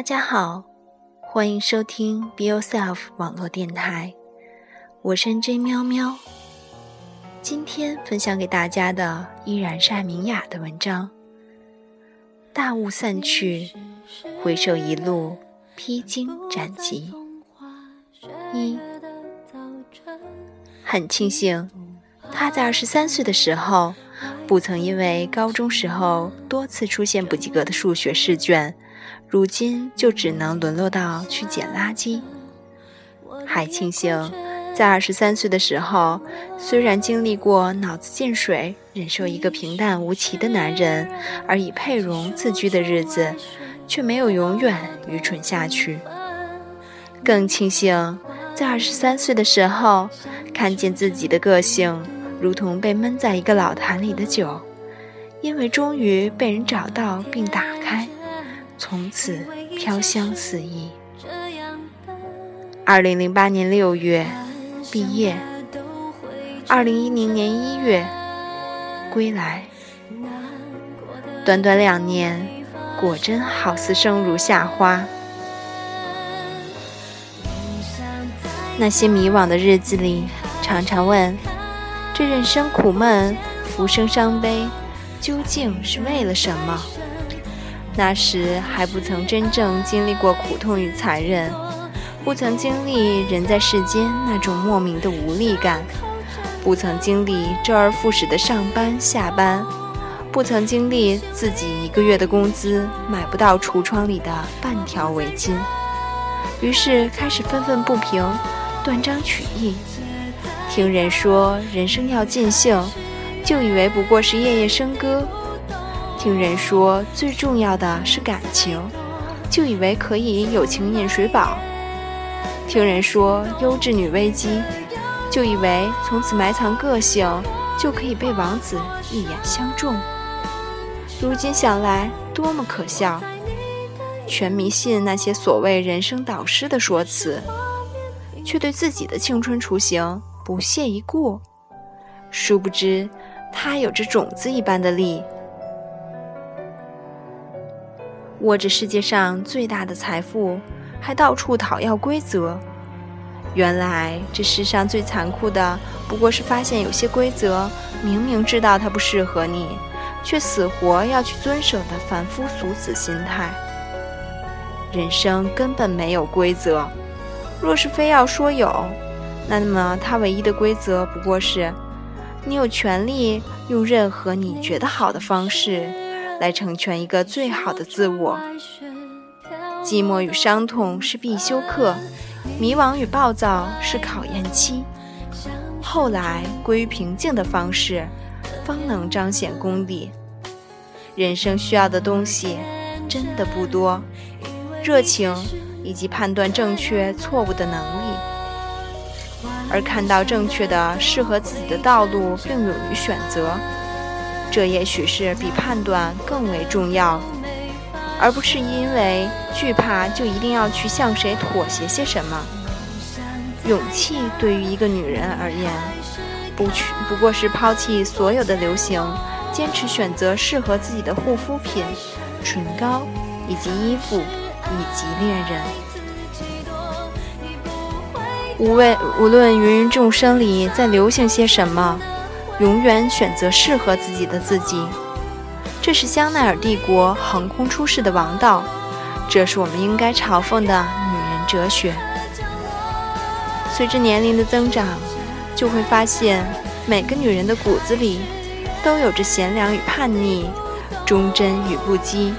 大家好，欢迎收听 Be Yourself 网络电台，我是 J 喵喵。今天分享给大家的依然是艾明雅的文章。大雾散去，回首一路披荆斩棘。一，很庆幸他在二十三岁的时候，不曾因为高中时候多次出现不及格的数学试卷。如今就只能沦落到去捡垃圾。还庆幸，在二十三岁的时候，虽然经历过脑子进水、忍受一个平淡无奇的男人而以佩蓉自居的日子，却没有永远愚蠢下去。更庆幸，在二十三岁的时候，看见自己的个性如同被闷在一个老坛里的酒，因为终于被人找到并打。从此飘香四溢。二零零八年六月毕业，二零一零年一月归来。短短两年，果真好似生如夏花。那些迷惘的日子里，常常问：这人生苦闷、浮生伤悲，究竟是为了什么？那时还不曾真正经历过苦痛与残忍，不曾经历人在世间那种莫名的无力感，不曾经历周而复始的上班下班，不曾经历自己一个月的工资买不到橱窗里的半条围巾，于是开始愤愤不平，断章取义。听人说人生要尽兴，就以为不过是夜夜笙歌。听人说最重要的是感情，就以为可以有情饮水饱；听人说优质女危机，就以为从此埋藏个性就可以被王子一眼相中。如今想来多么可笑！全迷信那些所谓人生导师的说辞，却对自己的青春雏形不屑一顾。殊不知，他有着种子一般的力。握着世界上最大的财富，还到处讨要规则。原来这世上最残酷的，不过是发现有些规则明明知道它不适合你，却死活要去遵守的凡夫俗子心态。人生根本没有规则，若是非要说有，那么它唯一的规则不过是：你有权利用任何你觉得好的方式。来成全一个最好的自我。寂寞与伤痛是必修课，迷惘与暴躁是考验期。后来归于平静的方式，方能彰显功力。人生需要的东西真的不多，热情以及判断正确错误的能力，而看到正确的适合自己的道路，并勇于选择。这也许是比判断更为重要，而不是因为惧怕就一定要去向谁妥协些什么。勇气对于一个女人而言，不去不过是抛弃所有的流行，坚持选择适合自己的护肤品、唇膏以及衣服，以及恋人。无畏无论芸芸众生里在流行些什么。永远选择适合自己的自己，这是香奈儿帝国横空出世的王道，这是我们应该嘲讽的女人哲学。随着年龄的增长，就会发现每个女人的骨子里都有着贤良与叛逆，忠贞与不羁，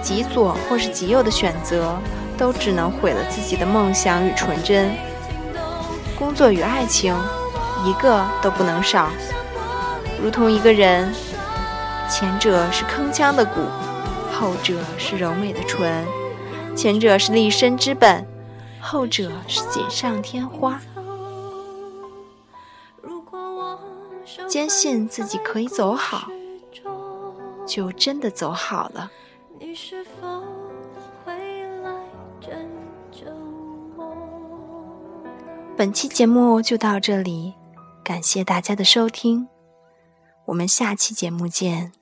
极左或是极右的选择，都只能毁了自己的梦想与纯真。工作与爱情，一个都不能少。如同一个人，前者是铿锵的骨，后者是柔美的唇；前者是立身之本，后者是锦上添花。坚信自己可以走好，就真的走好了。本期节目就到这里，感谢大家的收听。我们下期节目见。